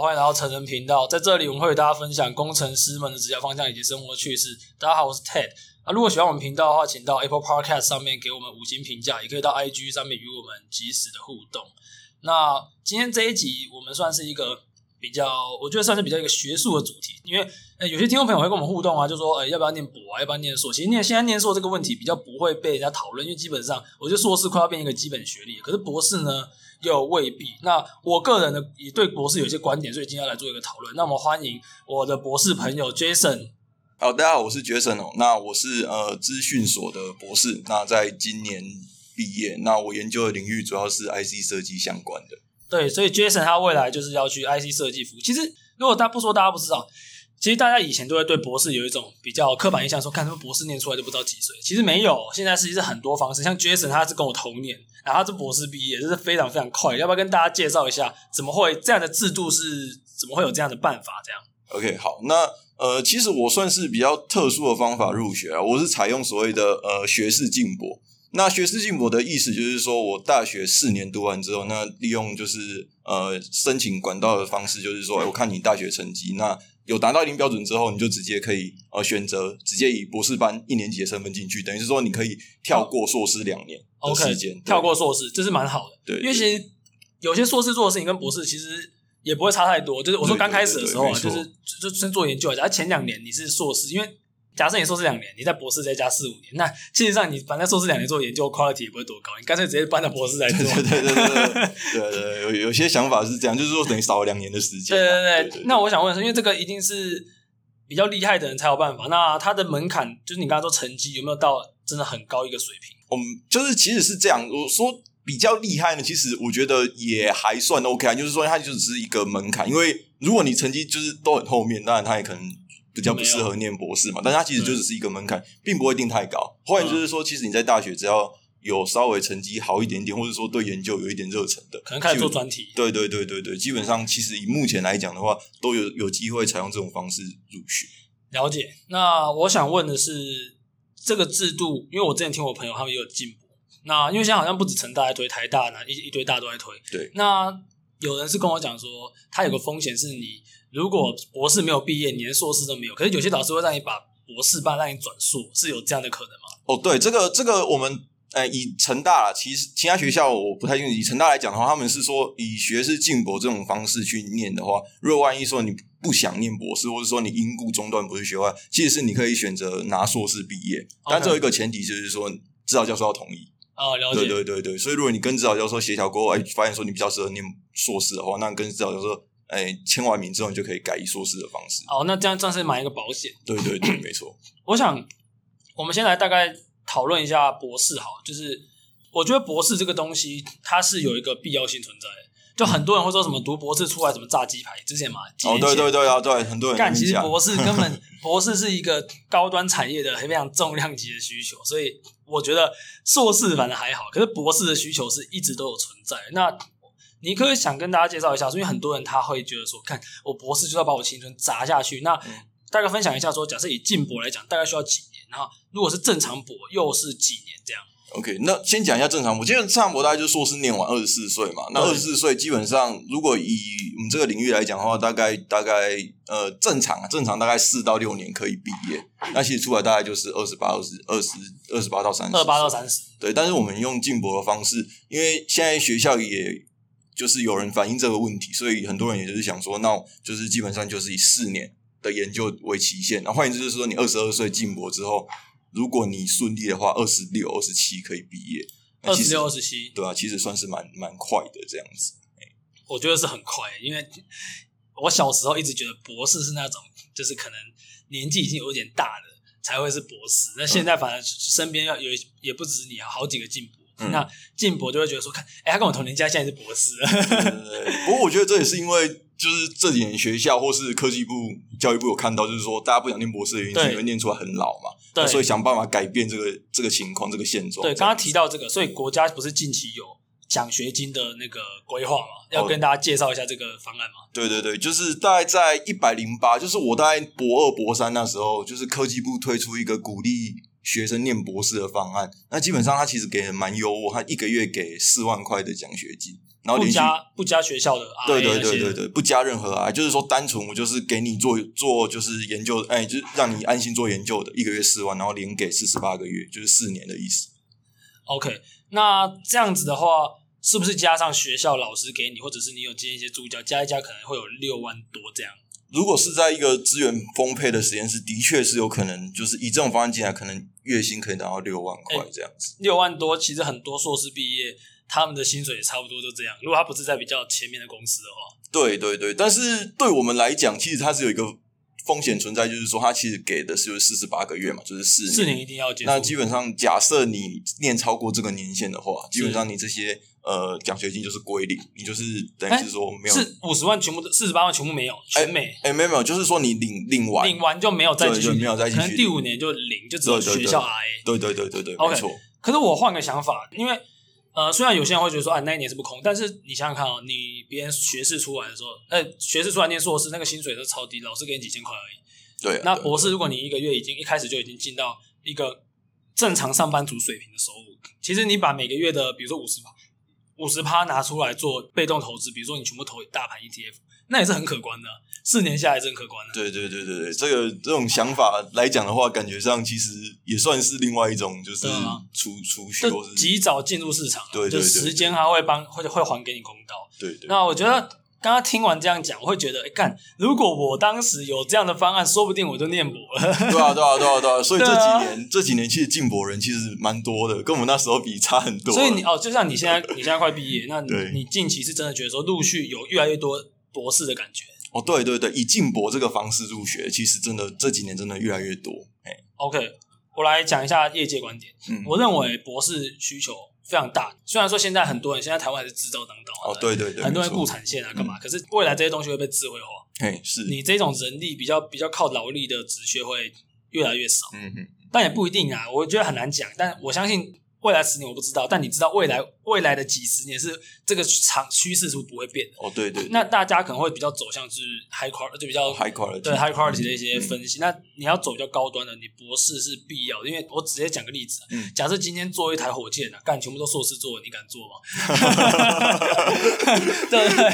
欢迎来到成人频道。在这里，我们会与大家分享工程师们的职业方向以及生活趣事。大家好，我是 Ted。啊，如果喜欢我们频道的话，请到 Apple Podcast 上面给我们五星评价，也可以到 IG 上面与我们及时的互动。那今天这一集，我们算是一个比较，我觉得算是比较一个学术的主题，因为呃，有些听众朋友会跟我们互动啊，就说，呃，要不要念博啊，要不要念硕？其实念现在念硕这个问题比较不会被人家讨论，因为基本上，我觉得硕士快要变一个基本学历，可是博士呢？又未必。那我个人呢，也对博士有一些观点，所以今天要来做一个讨论。那我们欢迎我的博士朋友 Jason。好，大家好，我是 Jason 哦。那我是呃资讯所的博士，那在今年毕业。那我研究的领域主要是 IC 设计相关的。对，所以 Jason 他未来就是要去 IC 设计服务。其实如果他不说，大家不知道。其实大家以前都会对博士有一种比较刻板印象，说看他们博士念出来都不知道几岁。其实没有，现在实际是很多方式。像 Jason 他是跟我同年，然后他是博士毕业，这是非常非常快。要不要跟大家介绍一下，怎么会这样的制度是？怎么会有这样的办法？这样？OK，好，那呃，其实我算是比较特殊的方法入学啊，我是采用所谓的呃学士进博。那学士进博的意思就是说我大学四年读完之后，那利用就是呃申请管道的方式，就是说我看你大学成绩那。有达到一定标准之后，你就直接可以呃选择直接以博士班一年级的身份进去，等于是说你可以跳过硕士两年的时间，okay, 跳过硕士，这是蛮好的。对，因为其实有些硕士做的事情跟博士其实也不会差太多。就是我说刚开始的时候啊，就是就先做研究一下，前两年你是硕士，因为。假设你硕士两年，你在博士再加四五年，那事实上你反正硕士两年做研究 quality 也不会多高，你干脆直接搬到博士来做。对对对对对对，有有些想法是这样，就是说等于少了两年的时间。对对对，那我想问的是，因为这个一定是比较厉害的人才有办法，那他的门槛就是你刚刚说成绩有没有到真的很高一个水平？嗯，就是其实是这样，我说比较厉害呢，其实我觉得也还算 OK 啊，就是说它就只是一个门槛，因为如果你成绩就是都很后面，当然他也可能。比较不适合念博士嘛，但它其实就只是一个门槛，并不会定太高。后来就是说，其实你在大学只要有稍微成绩好一点点，或者说对研究有一点热忱的，可能开始做专题。对对对对对，基本上其实以目前来讲的话，都有有机会采用这种方式入学。了解。那我想问的是，这个制度，因为我之前听我朋友他们也有进博，那因为现在好像不止成大在推，台大呢一一堆大都在推。对。那有人是跟我讲说，它有个风险是你。如果博士没有毕业，你连硕士都没有，可是有些老师会让你把博士班让你转硕，是有这样的可能吗？哦，对，这个这个我们呃以成大其实其他学校我不太清楚。以成大来讲的话，他们是说以学士进博这种方式去念的话，如果万一说你不想念博士，或者说你因故中断博士学位，其实是你可以选择拿硕士毕业，但这有一个前提就是说指导教授要同意。哦，了解。对对对对，所以如果你跟指导教授协调过后，哎，发现说你比较适合念硕士的话，那跟指导教授。哎，签完名之后，你就可以改以硕士的方式。哦，那这样算是买一个保险。对对对，没错。我想，我们先来大概讨论一下博士，好，就是我觉得博士这个东西，它是有一个必要性存在的。就很多人会说什么读博士出来什么炸鸡排，之前嘛。哦，对对对啊，对，很多人干。其实博士根本，博士是一个高端产业的非常重量级的需求，所以我觉得硕士反正还好，可是博士的需求是一直都有存在。那你可以想跟大家介绍一下，因为很多人他会觉得说，看我博士就要把我青春砸下去。那大概分享一下说，假设以进博来讲，大概需要几年？然后如果是正常博，又是几年这样？OK，那先讲一下正常博。其实正常博大概就是硕士念完二十四岁嘛。那二十四岁基本上，如果以我们这个领域来讲的话，大概大概呃正常啊，正常大概四到六年可以毕业。那其实出来大概就是二十八、二十、二十、二十八到三十。二八到三十。对，但是我们用进博的方式，因为现在学校也。就是有人反映这个问题，所以很多人也就是想说，那就是基本上就是以四年的研究为期限。那换言之，就是说你二十二岁进博之后，如果你顺利的话，二十六、二十七可以毕业。二十六、二十七，对啊，其实算是蛮蛮快的这样子。我觉得是很快，因为我小时候一直觉得博士是那种，就是可能年纪已经有点大了才会是博士。那现在反而身边要有也不止你，好几个进博。嗯、那进博就会觉得说，看，哎、欸，他跟我同年纪，现在是博士。不过我觉得这也是因为，就是这几年学校或是科技部、教育部有看到，就是说大家不想念博士的原因，是因为念出来很老嘛。对。所以想办法改变这个这个情况，这个现状。对，刚刚提到这个，所以国家不是近期有奖学金的那个规划嘛？要跟大家介绍一下这个方案嘛？对对对，就是大概在一百零八，就是我大概博二、博三那时候，就是科技部推出一个鼓励。学生念博士的方案，那基本上他其实给的蛮优渥，他一个月给四万块的奖学金，然后不加不加学校的对对对对对，不加任何 RA，就是说单纯我就是给你做做就是研究，哎，就是让你安心做研究的，一个月四万，然后连给四十八个月，就是四年的意思。OK，那这样子的话，是不是加上学校老师给你，或者是你有接一些助教，加一加可能会有六万多这样？如果是在一个资源丰沛的实验室，的确是有可能，就是以这种方案进来，可能月薪可以达到六万块这样子。六万多，其实很多硕士毕业，他们的薪水也差不多就这样。如果他不是在比较前面的公司的话，对对对。但是对我们来讲，其实它是有一个风险存在，就是说他其实给的是四十八个月嘛，就是四年，四年一定要结束。那基本上，假设你念超过这个年限的话，基本上你这些。呃，奖学金就是归零，你就是等于是说没有，是五十万全部四十八万全部没有，全没，哎、欸欸，没有没有，就是说你领领完，领完就没有再继续，没有再继续，可能第五年就零，就只有学校 RA，对对对对对没错。可是我换个想法，因为呃，虽然有些人会觉得说，啊，那一年是不空，但是你想想看哦，你别人学士出来的时候，呃，学士出来念硕士，那个薪水都超低，老师给你几千块而已。对、啊，那博士如果你一个月已经一开始就已经进到一个正常上班族水平的收入，其实你把每个月的，比如说五十趴。五十趴拿出来做被动投资，比如说你全部投大盘 ETF，那也是很可观的，四年下来是很可观的。对对对对对，这个这种想法来讲的话，感觉上其实也算是另外一种，就是储储蓄，或是及早进入市场。对对对，就时间还会帮，会会还给你公道。对对。那我觉得。刚刚听完这样讲，我会觉得，哎，干，如果我当时有这样的方案，说不定我就念博了。对啊，对啊，对啊，对啊。所以这几年，啊、这几年其实进博人其实蛮多的，跟我们那时候比差很多。所以你哦，就像你现在，你现在快毕业，那你你近期是真的觉得说，陆续有越来越多博士的感觉。哦，对对对，以进博这个方式入学，其实真的这几年真的越来越多。哎，OK，我来讲一下业界观点。嗯，我认为博士需求。非常大，虽然说现在很多人现在台湾还是制造当道啊，哦对对对，很多人固产线啊干嘛，可是未来这些东西会被智慧化，哎是，你这种人力比较比较靠劳力的职缺会越来越少，嗯哼，但也不一定啊，我觉得很难讲，但我相信。未来十年我不知道，但你知道未来未来的几十年是这个长趋势是不会变的。哦，对对，对。那大家可能会比较走向是 high quality，就比较 high quality，对 high quality 的一些分析。嗯、那你要走比较高端的，你博士是必要的。因为我直接讲个例子，嗯，假设今天做一台火箭啊，干全部都硕士做的，你敢做吗？对不对？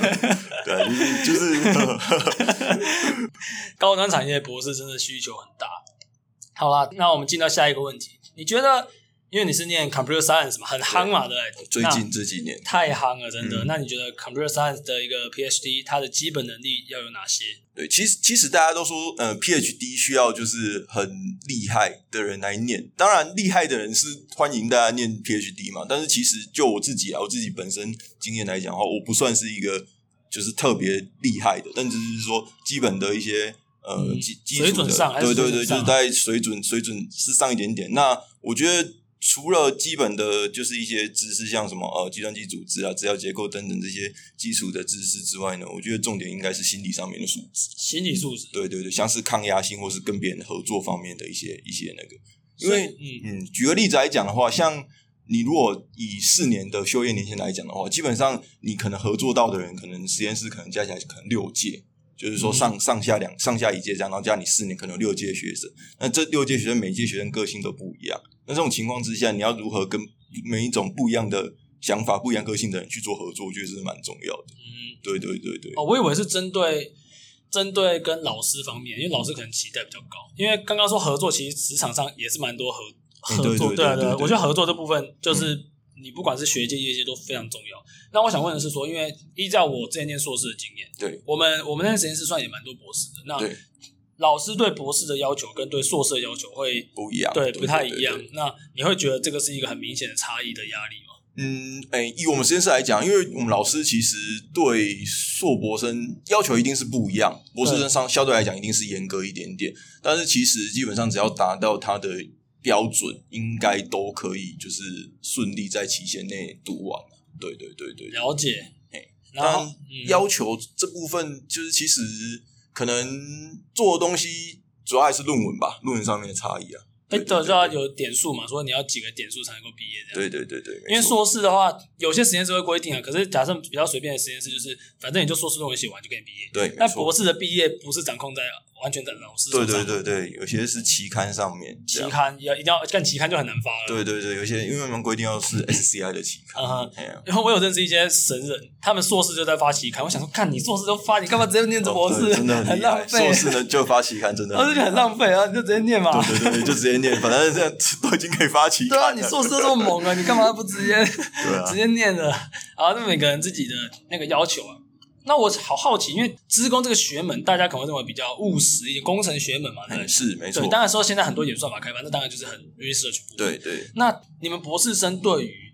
对，就是就是 高端产业博士真的需求很大。好啦，那我们进到下一个问题，你觉得？因为你是念 computer science 嘛，很夯嘛，对，对，最近这几年太夯了，真的。嗯、那你觉得 computer science 的一个 PhD，它的基本能力要有哪些？对，其实其实大家都说，呃，PhD 需要就是很厉害的人来念。当然，厉害的人是欢迎大家念 PhD 嘛。但是其实就我自己啊，我自己本身经验来讲的话，我不算是一个就是特别厉害的，但只是说基本的一些呃基基础的，对对对，就是在水准水准是上一点点。那我觉得。除了基本的，就是一些知识，像什么呃，计算机组织啊、资料结构等等这些基础的知识之外呢，我觉得重点应该是心理上面的素质。心理素质，对对对，像是抗压性，或是跟别人合作方面的一些一些那个。因为嗯嗯，举个例子来讲的话，像你如果以四年的修业年限来讲的话，基本上你可能合作到的人，可能实验室可能加起来可能六届。就是说上上下两上下一届这样，然后加你四年，可能有六届学生。那这六届学生，每届学生个性都不一样。那这种情况之下，你要如何跟每一种不一样的想法、不一样个性的人去做合作，我觉得是蛮重要的。嗯，对对对对。哦，我以为是针对针对跟老师方面，因为老师可能期待比较高。因为刚刚说合作，其实职场上也是蛮多合合作。对对对，我觉得合作这部分就是。嗯你不管是学界、业界都非常重要。那我想问的是说，因为依照我之前念硕士的经验，对，我们我们那实验室算也蛮多博士的。那老师对博士的要求跟对硕士的要求会不一样，对，不太一样。那你会觉得这个是一个很明显的差异的压力吗？嗯，哎、欸，以我们实验室来讲，因为我们老师其实对硕博生要求一定是不一样，博士生上相对来讲一定是严格一点点。但是其实基本上只要达到他的。标准应该都可以，就是顺利在期限内读完。对对对对，了解。哎，那要求这部分，就是其实可能做的东西主要还是论文吧，论文上面的差异啊。哎，对，就要有点数嘛，说你要几个点数才能够毕业这样。对对对对，因为硕士的话，有些实验室会规定啊。可是假设比较随便的实验室，就是反正你就硕士论文写完就可以毕业。对，那博士的毕业不是掌控在完全的老师。对对对对，有些是期刊上面，期刊要一定要干期刊就很难发了。对对对，有些因为我们规定要是 SCI 的期刊。嗯，然后我有认识一些神人，他们硕士就在发期刊。我想说，看你硕士都发，你干嘛直接念博士？真的很浪费。硕士呢就发期刊，真的。我就很浪费啊，你就直接念嘛。对对对，就直接念，反正这样都已经可以发期刊。对啊，你硕士都这么猛啊，你干嘛不直接 直接念了？啊，那每个人自己的那个要求啊。那我好好奇，因为资工这个学门，大家可能会认为比较务实一点，工程学门嘛，对，是没错。当然说现在很多演算法开发，那当然就是很 research。对对。那你们博士生对于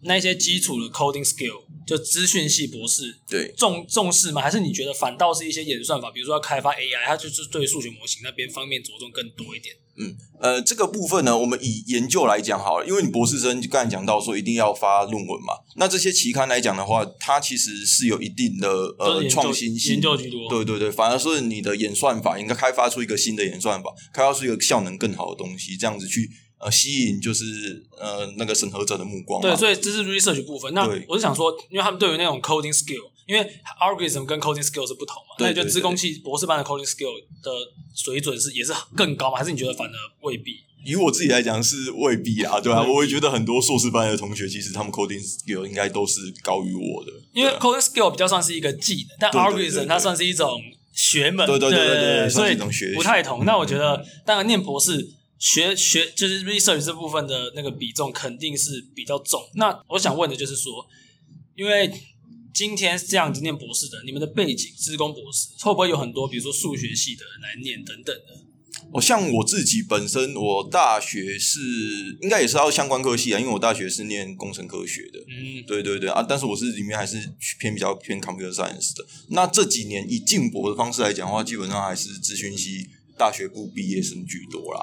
那些基础的 coding skill，就资讯系博士，对重重视吗？还是你觉得反倒是一些演算法，比如说要开发 AI，它就是对数学模型那边方面着重更多一点？嗯，呃，这个部分呢，我们以研究来讲好了，因为你博士生就刚才讲到说一定要发论文嘛，那这些期刊来讲的话，它其实是有一定的呃创新性，研究居多，对对对，反而是你的演算法应该开发出一个新的演算法，开发出一个效能更好的东西，这样子去呃吸引就是呃那个审核者的目光。对，所以这是 research 部分。那我是想说，因为他们对于那种 coding skill。因为 algorithm 跟 coding skill 是不同嘛，那你觉得资工系博士班的 coding skill 的水准是也是更高吗？还是你觉得反而未必？以我自己来讲是未必啊，对啊，我会觉得很多硕士班的同学其实他们 coding skill 应该都是高于我的，因为 coding skill 比较算是一个技能，但 algorithm 它算是一种学门，对对对对对，所以一种学不太同。那我觉得当然念博士学学就是 research 这部分的那个比重肯定是比较重。那我想问的就是说，因为今天这样子念博士的，你们的背景，资工博士会不会有很多，比如说数学系的人来念等等的？哦像我自己本身，我大学是应该也是要相关科系啊，因为我大学是念工程科学的。嗯，对对对啊，但是我是里面还是偏比较偏 computer science 的。那这几年以进博的方式来讲的话，基本上还是资讯系大学部毕业生居多啦。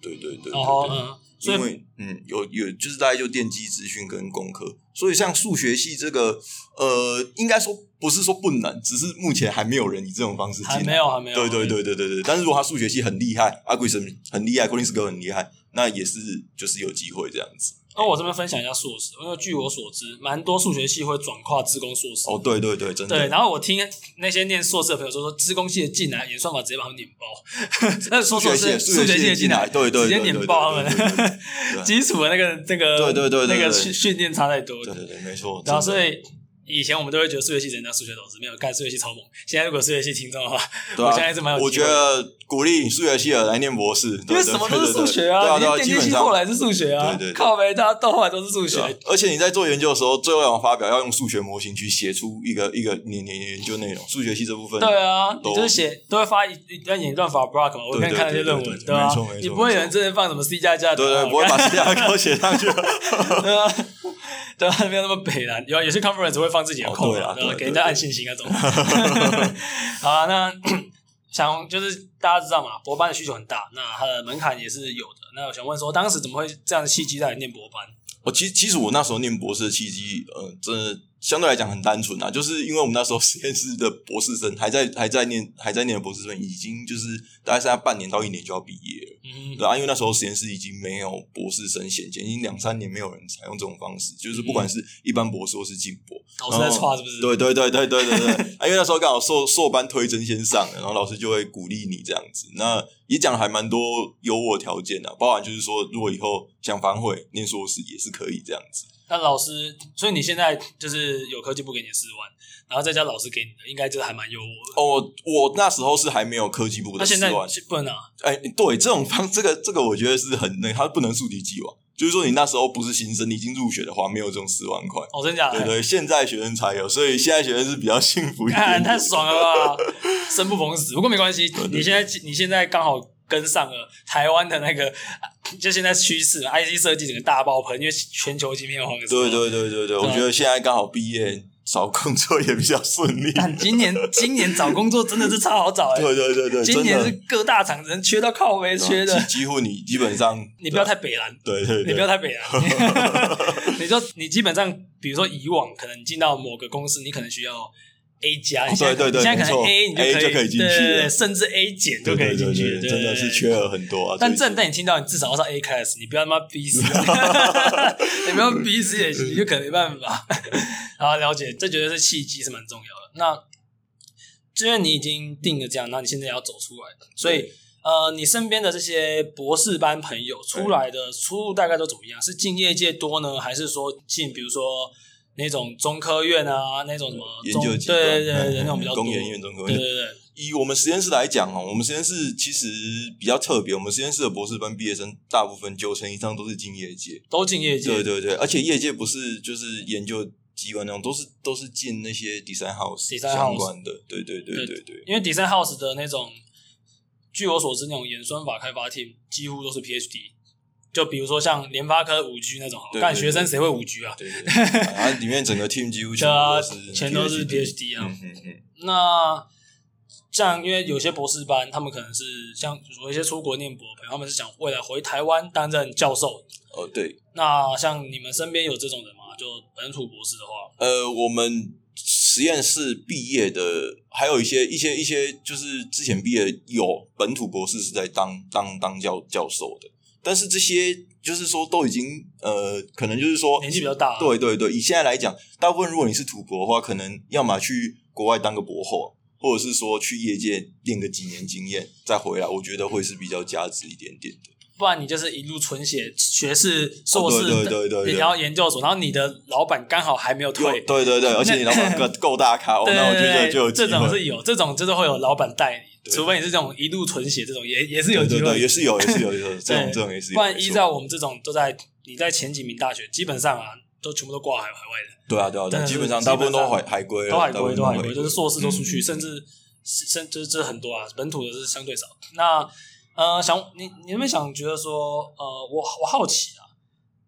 对对对对，对，对，哦嗯因为嗯，有有就是大概就电机资讯跟工科，所以像数学系这个呃，应该说不是说不能，只是目前还没有人以这种方式进来。还没有，还没有。对对对对对对。但是如果他数学系很厉害，algorithm 很厉害，coding skill 很厉害，那也是就是有机会这样子。那我这边分享一下硕士，因为据我所知，蛮多数学系会转跨资工硕士。哦，对对对，真的。对，然后我听那些念硕士的朋友说，说资工系的进来演算法直接把他们碾爆。那数学系数学系的进来，对对，直接碾爆他们。基础的那个那个，对对对，那个训训练差太多。对对对，没错。然后所以。以前我们都会觉得数学系只能当数学老师，没有干数学系超猛。现在如果数学系听众的话，对啊、我现在是蛮有。我觉得鼓励数学系的来念博士，因为什么都是数学啊。对啊对啊，基本上后来是数学啊。对对，对，靠呗，大家到后来都是数学。而且你在做研究的时候，最后要发表要用数学模型去写出一个一个年年研究内容。数学系这部分，对啊，你就是写都会发一一段演算法 block 嘛。我看看那些论文，对啊？你不会有人真的放什么 C 加加，对对，不会把 C 加加 都写上去。对啊。对啊，没有那么北啦。有有些 conference 会放自己的 code，然后给人家按信心那种。好啊，那 想就是大家知道嘛，博班的需求很大，那它的门槛也是有的。那我想问说，当时怎么会这样的契机在念博班？我其实其实我那时候念博士的契机，呃，真的。相对来讲很单纯啊，就是因为我们那时候实验室的博士生还在还在念还在念的博士生已经就是大概剩下半年到一年就要毕业了，嗯，对啊，因为那时候实验室已经没有博士生衔接，已经两三年没有人采用这种方式，就是不管是一般博士或是进博，老师在刷是不是？对对对对对对对，啊，因为那时候刚好硕硕班推甄先上，然后老师就会鼓励你这样子，那也讲了还蛮多优渥条件的，包含就是说如果以后想反悔念硕士也是可以这样子。那老师，所以你现在就是有科技部给你四万，然后再加老师给你的，应该就还蛮优渥的。哦，我那时候是还没有科技部的四万，那现在不能啊。哎，对，这种方，这个这个，我觉得是很那，他不能溯及既往。就是说，你那时候不是新生，你已经入学的话，没有这种四万块。哦，真假的？对对，现在学生才有，所以现在学生是比较幸福一点，太爽了吧！生不逢时，不过没关系。你现在你现在刚好跟上了台湾的那个。就现在趋势，IC 设计整个大爆棚，因为全球晶片荒。对对对对对，我觉得现在刚好毕业，找工作也比较顺利。但今年今年找工作真的是超好找哎。对对对对，今年是各大厂人缺到靠没缺的。几乎你基本上，你不要太北蓝。对对，你不要太北蓝。你说你基本上，比如说以往可能进到某个公司，你可能需要。A 加，对对对，现在可能 A 你就可以进去，甚至 A 减就可以进去，真的是缺额很多啊。但正但你听到，你至少要上 A class，你不要他妈 B C，你不要 B C 也行，你就可能没办法。好，了解，这绝对是契机，是蛮重要的。那因为你已经定了这样，那你现在要走出来，所以呃，你身边的这些博士班朋友出来的出路大概都怎么样？是进业界多呢，还是说进比如说那种中科院啊，那种什么研究机构，对对对对，那种比较多工研院、中科院，对对对。以我们实验室来讲哦，我们实验室其实比较特别，我们实验室的博士班毕业生大部分九成以上都是进业界，都进业界，对对对，而且业界不是就是研究。机关那种都是都是进那些 design house 相关的，对对对对对，对。因为 design house 的那种，据我所知，那种演算法开发 team 几乎都是 PhD。就比如说像联发科五 G 那种，干学生谁会五 G 啊？对对对，然后里面整个 team 几乎全都是全都是 PhD 啊。嗯嗯。那像因为有些博士班，他们可能是像有一些出国念博的朋友，他们是想未来回台湾担任教授。哦，对。那像你们身边有这种人吗？就本土博士的话，呃，我们实验室毕业的还有一些一些一些，就是之前毕业有本土博士是在当当当教教授的，但是这些就是说都已经呃，可能就是说年纪比较大。对对对，以现在来讲，大部分如果你是土博的话，可能要么去国外当个博后，或者是说去业界练个几年经验再回来，我觉得会是比较价值一点点的。不然你就是一路纯写学士、硕士，对对对，然后研究所，然后你的老板刚好还没有退，对对对，而且你老板够 够大咖，那我觉得就有这种是有，这种就是会有老板带你，除非你是这种一路纯血这种，也也是有机会，也是有，也是有，这种这种也是有。不然依照我们这种都在你在前几名大学，基本上啊，都全部都挂海海外的。对啊对啊，基本上大部分都海海归，都海归都海归，就是硕士都出去，甚至甚就是这很多啊，本土的是相对少。那。呃，想你你有没有想觉得说，呃，我我好奇啊，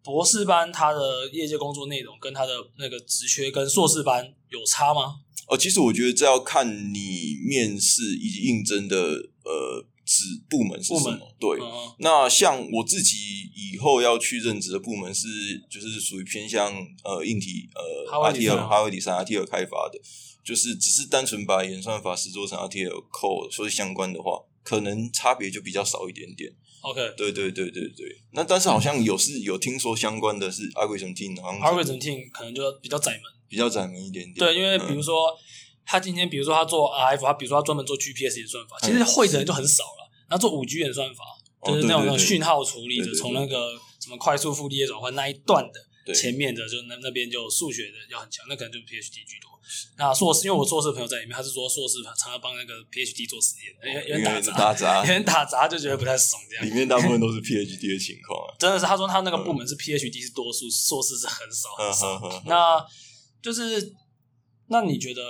博士班他的业界工作内容跟他的那个职缺跟硕士班有差吗？呃，其实我觉得这要看你面试以及应征的呃职部门是什么。对，嗯、那像我自己以后要去任职的部门是，就是属于偏向呃硬体呃 RTL 哈维底三 RTL 开发的，就是只是单纯把演算法实做成 RTL code 所以相关的话。可能差别就比较少一点点。OK，对对对对对。那但是好像有是有听说相关的是 Algorithm Team，Algorithm Team 可能就比较窄门，比较窄门一点点。对，因为比如说、嗯、他今天，比如说他做 RF，他比如说他专门做 GPS 演算法，其实会的人就很少了。然后做五 G 演算法，就是那种那种讯号处理，的从那个什么快速傅立叶转换那一段的前面的，就那那边就数学的要很强，那可能就 PhD 居多。那硕士，因为我硕士朋友在里面，他是说硕士常常帮那个 PhD 做实验，有点打杂，有点打杂，就觉得不太爽这样。里面大部分都是 PhD 的情况啊，真的是，他说他那个部门是 PhD 是多数，硕士是很少很少。那就是，那你觉得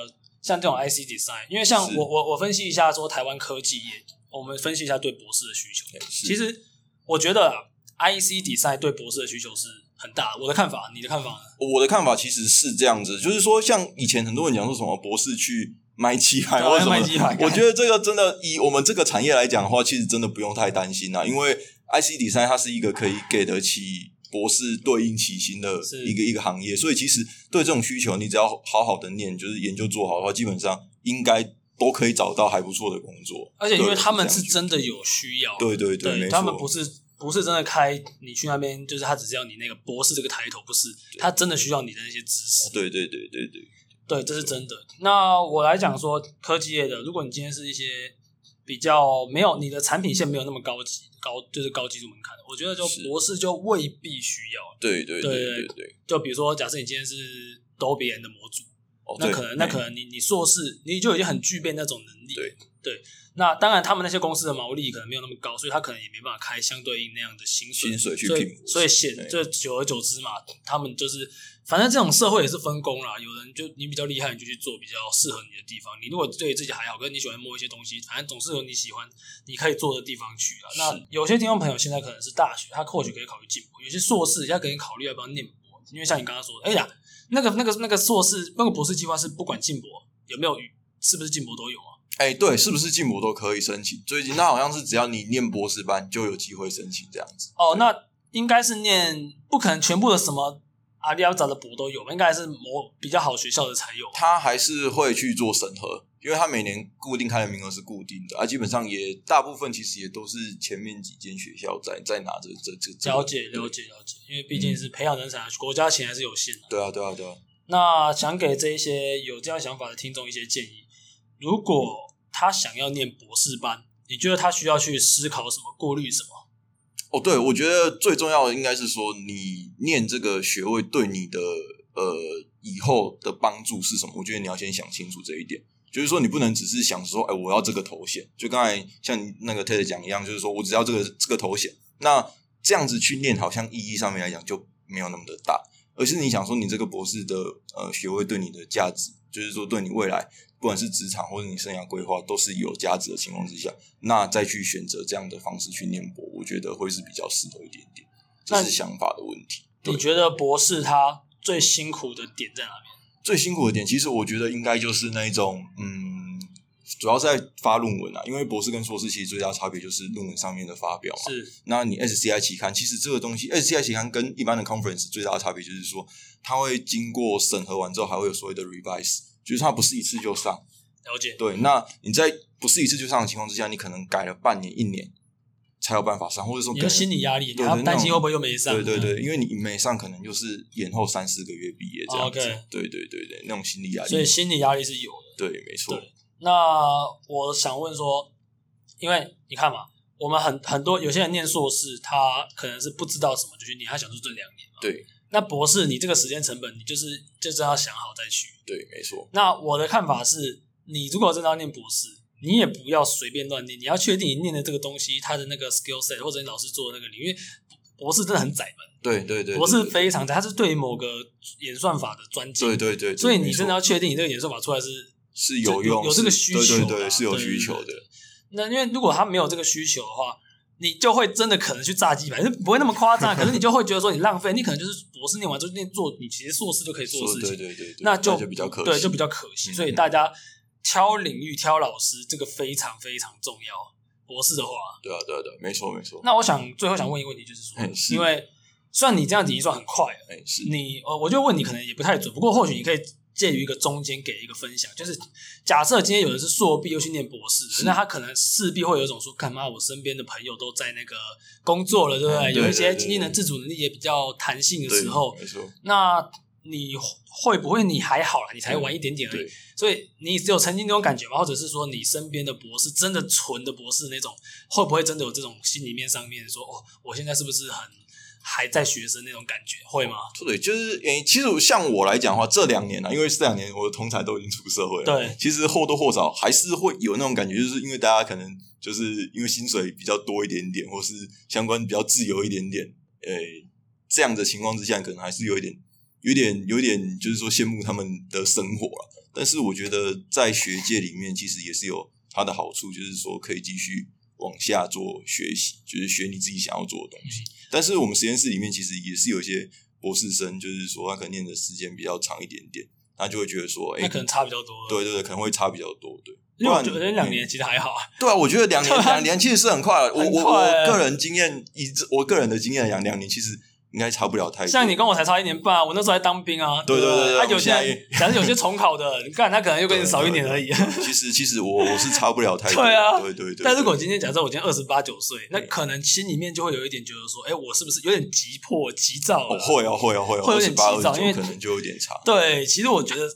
像这种 IC Design，因为像我我我分析一下说台湾科技业，我们分析一下对博士的需求。其实我觉得 IC Design 对博士的需求是。很大，我的看法，你的看法呢？我的看法其实是这样子，就是说，像以前很多人讲说什么博士去卖鸡排或者什么，我觉得这个真的以我们这个产业来讲的话，其实真的不用太担心啦，因为 IC Design 它是一个可以给得起博士对应起薪的一个一个行业，所以其实对这种需求，你只要好好的念，就是研究做好的话，基本上应该都可以找到还不错的工作。而且因为他们是真的有需要，对对对，对他们不是。不是真的开你去那边，就是他只是要你那个博士这个抬头，不是他真的需要你的那些知识。对对对对对，对，这是真的。那我来讲说科技业的，如果你今天是一些比较没有你的产品线没有那么高级高，就是高技术门槛，我觉得就博士就未必需要。对对对对对，就比如说，假设你今天是 Debian 的模组，那可能那可能你你硕士你就已经很具备那种能力。对对。那当然，他们那些公司的毛利可能没有那么高，所以他可能也没办法开相对应那样的薪水。薪水去聘，所以显就久而久之嘛，他们就是反正这种社会也是分工啦。有人就你比较厉害，你就去做比较适合你的地方。你如果对自己还好，跟你喜欢摸一些东西，反正总是有你喜欢你可以做的地方去啊。那有些听众朋友现在可能是大学，他或许可以考虑进博；有些硕士要可以考虑要不要念博，因为像你刚刚说的，哎呀，那个那个那个硕士那个博士计划是不管进博有没有是不是进博都有啊。哎、欸，对，是不是进博都可以申请？最近那好像是只要你念博士班就有机会申请这样子。哦，那应该是念不可能全部的什么阿里要找的博都有，应该是某比较好学校的才有。他还是会去做审核，因为他每年固定开的名额是固定的，啊，基本上也大部分其实也都是前面几间学校在在拿着这这。了解了解了解，因为毕竟是培养人才，嗯、国家钱还是有限的。对啊对啊对啊。那想给这一些有这样想法的听众一些建议。如果他想要念博士班，你觉得他需要去思考什么、过滤什么？哦，对，我觉得最重要的应该是说，你念这个学位对你的呃以后的帮助是什么？我觉得你要先想清楚这一点。就是说，你不能只是想说，哎，我要这个头衔，就刚才像那个 Ted 讲一样，就是说我只要这个这个头衔，那这样子去念，好像意义上面来讲就没有那么的大。而是你想说，你这个博士的呃学位对你的价值，就是说对你未来不管是职场或者你生涯规划都是有价值的情况之下，那再去选择这样的方式去念博，我觉得会是比较适合一点点。这是想法的问题。你觉得博士他最辛苦的点在哪边？最辛苦的点，其实我觉得应该就是那一种，嗯，主要是在发论文啊。因为博士跟硕士其实最大差别就是论文上面的发表嘛。是。那你 SCI 期刊，其实这个东西，SCI 期刊跟一般的 conference 最大的差别就是说，它会经过审核完之后，还会有所谓的 revise，就是它不是一次就上。了解。对，那你在不是一次就上的情况之下，你可能改了半年、一年。才有办法上，或者说你的心理压力，你要担心会不会又没上？对对对，因为你没上，可能就是延后三四个月毕业这样子。对对对对，那种心理压力，所以心理压力是有的。对，没错。对，那我想问说，因为你看嘛，我们很很多有些人念硕士，他可能是不知道什么就去念，他想说这两年嘛。对。那博士，你这个时间成本，你就是就是要想好再去。对，没错。那我的看法是，你如果真的要念博士。你也不要随便乱念，你要确定你念的这个东西，它的那个 skill set 或者你老师做的那个领域，博士真的很窄门。对对对，博士非常窄，他是对于某个演算法的专精。对对对，所以你真的要确定你这个演算法出来是是有用，有这个需求，对对对，是有需求的。那因为如果他没有这个需求的话，你就会真的可能去炸鸡排，就不会那么夸张。可是你就会觉得说你浪费，你可能就是博士念完之后念做，你其实硕士就可以做的事情。对对对，那就比较可对，就比较可惜。所以大家。挑领域、挑老师，这个非常非常重要。博士的话，对啊，对啊，对，没错，没错。那我想最后想问一个问题，就是说，因为虽然你这样子已经算很快了，哎，是你呃，我就问你，可能也不太准，不过或许你可以介于一个中间给一个分享，就是假设今天有人是硕毕又去念博士，那他可能势必会有一种说，干嘛我身边的朋友都在那个工作了，对不对？有一些经济能自主能力也比较弹性的时候，没错。那你会不会你还好了，你才晚一点点而已，嗯、所以你只有曾经那种感觉吗？或者是说你身边的博士真的纯的博士那种，会不会真的有这种心里面上面说哦，我现在是不是很还在学生那种感觉，会吗？对，就是诶，其实像我来讲的话，这两年啊，因为这两年我的同侪都已经出社会了，对，其实或多或少还是会有那种感觉，就是因为大家可能就是因为薪水比较多一点点，或是相关比较自由一点点，诶，这样的情况之下，可能还是有一点。有点有点，就是说羡慕他们的生活了。但是我觉得在学界里面，其实也是有它的好处，就是说可以继续往下做学习，就是学你自己想要做的东西。但是我们实验室里面其实也是有一些博士生，就是说他可能念的时间比较长一点点，他就会觉得说，哎，那可能差比较多。对对对，可能会差比较多。对，因为我觉得两年其实还好。对啊，我觉得两年 两年其实是很快。我我我个人经验，以我个人的经验来讲，两年其实。应该差不了太多。像你跟我才差一年半，我那时候还当兵啊。对对对，他有些，假如有些重考的，你看他可能又跟你少一年而已。其实其实我我是差不了太多。对啊，对对对。但如果今天假设我今天二十八九岁，那可能心里面就会有一点觉得说，哎，我是不是有点急迫急躁？哦会啊会啊会啊，会有点急躁，因为可能就有点差。对，其实我觉得，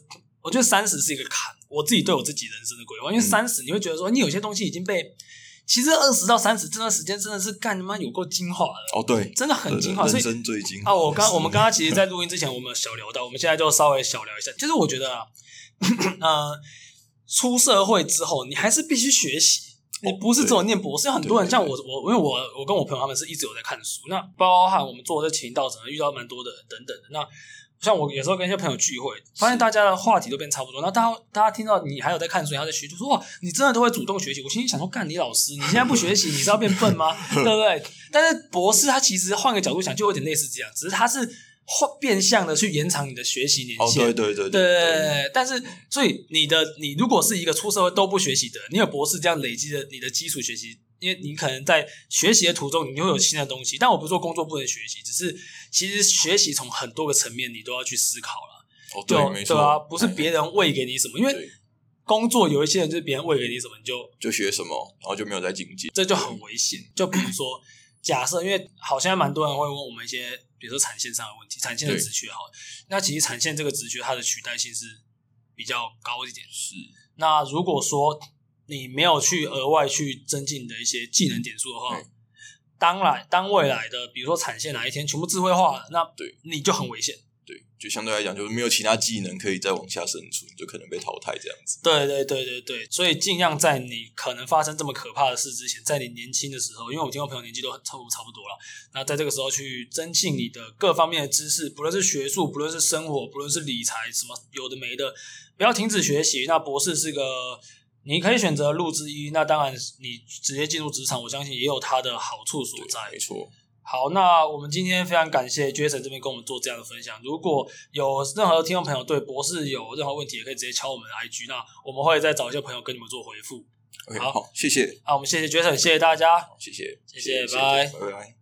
我觉得三十是一个坎，我自己对我自己人生的规划，因为三十你会觉得说，你有些东西已经被。其实二十到三十这段时间真的是干他妈有够精华的哦，对，真的很精华，所以人生最精华。啊，我刚我们刚刚其实，在录音之前，我们小聊到，我们现在就稍微小聊一下。就是我觉得啊，呃，出社会之后，你还是必须学习，你不是只有念博士。很多人像我，我因为我我跟我朋友他们是一直有在看书，那包含我们做这勤到什么，遇到蛮多的人等等的那。像我有时候跟一些朋友聚会，发现大家的话题都变差不多。然后大家大家听到你还有在看书，还在学，就说哇，你真的都会主动学习。我心里想说，干你老师，你现在不学习，你是要变笨吗？对不对？但是博士他其实换个角度想，就有点类似这样，只是他是换变相的去延长你的学习年限。对对对对对。但是，所以你的你如果是一个出社会都不学习的，你有博士这样累积的你的基础学习。因为你可能在学习的途中，你就会有新的东西。但我不是说工作不能学习，只是其实学习从很多个层面，你都要去思考了。哦，对，没错，对啊，不是别人喂给你什么，因为工作有一些人就是别人喂给你什么，你就就学什么，然后就没有再进阶，这就很危险。就比如说，假设因为好像蛮多人会问我们一些，比如说产线上的问题，产线的职缺好，那其实产线这个职缺它的取代性是比较高一点，是。那如果说你没有去额外去增进你的一些技能点数的话，当然，当未来的比如说产线哪一天全部智慧化了，那对你就很危险。对，就相对来讲，就是没有其他技能可以再往下生存，就可能被淘汰这样子。对对对对对，所以尽量在你可能发生这么可怕的事之前，在你年轻的时候，因为我听到朋友年纪都差不多差不多了，那在这个时候去增进你的各方面的知识，不论是学术，不论是生活，不论是理财，什么有的没的，不要停止学习。那博士是个你可以选择路之一，那当然你直接进入职场，我相信也有它的好处所在。没错。好，那我们今天非常感谢 Jason 这边跟我们做这样的分享。如果有任何听众朋友对博士有任何问题，也可以直接敲我们的 IG，那我们会再找一些朋友跟你们做回复。Okay, 好，好，谢谢。好，我们谢谢 Jason，谢谢大家。谢谢，谢谢，拜拜。拜拜。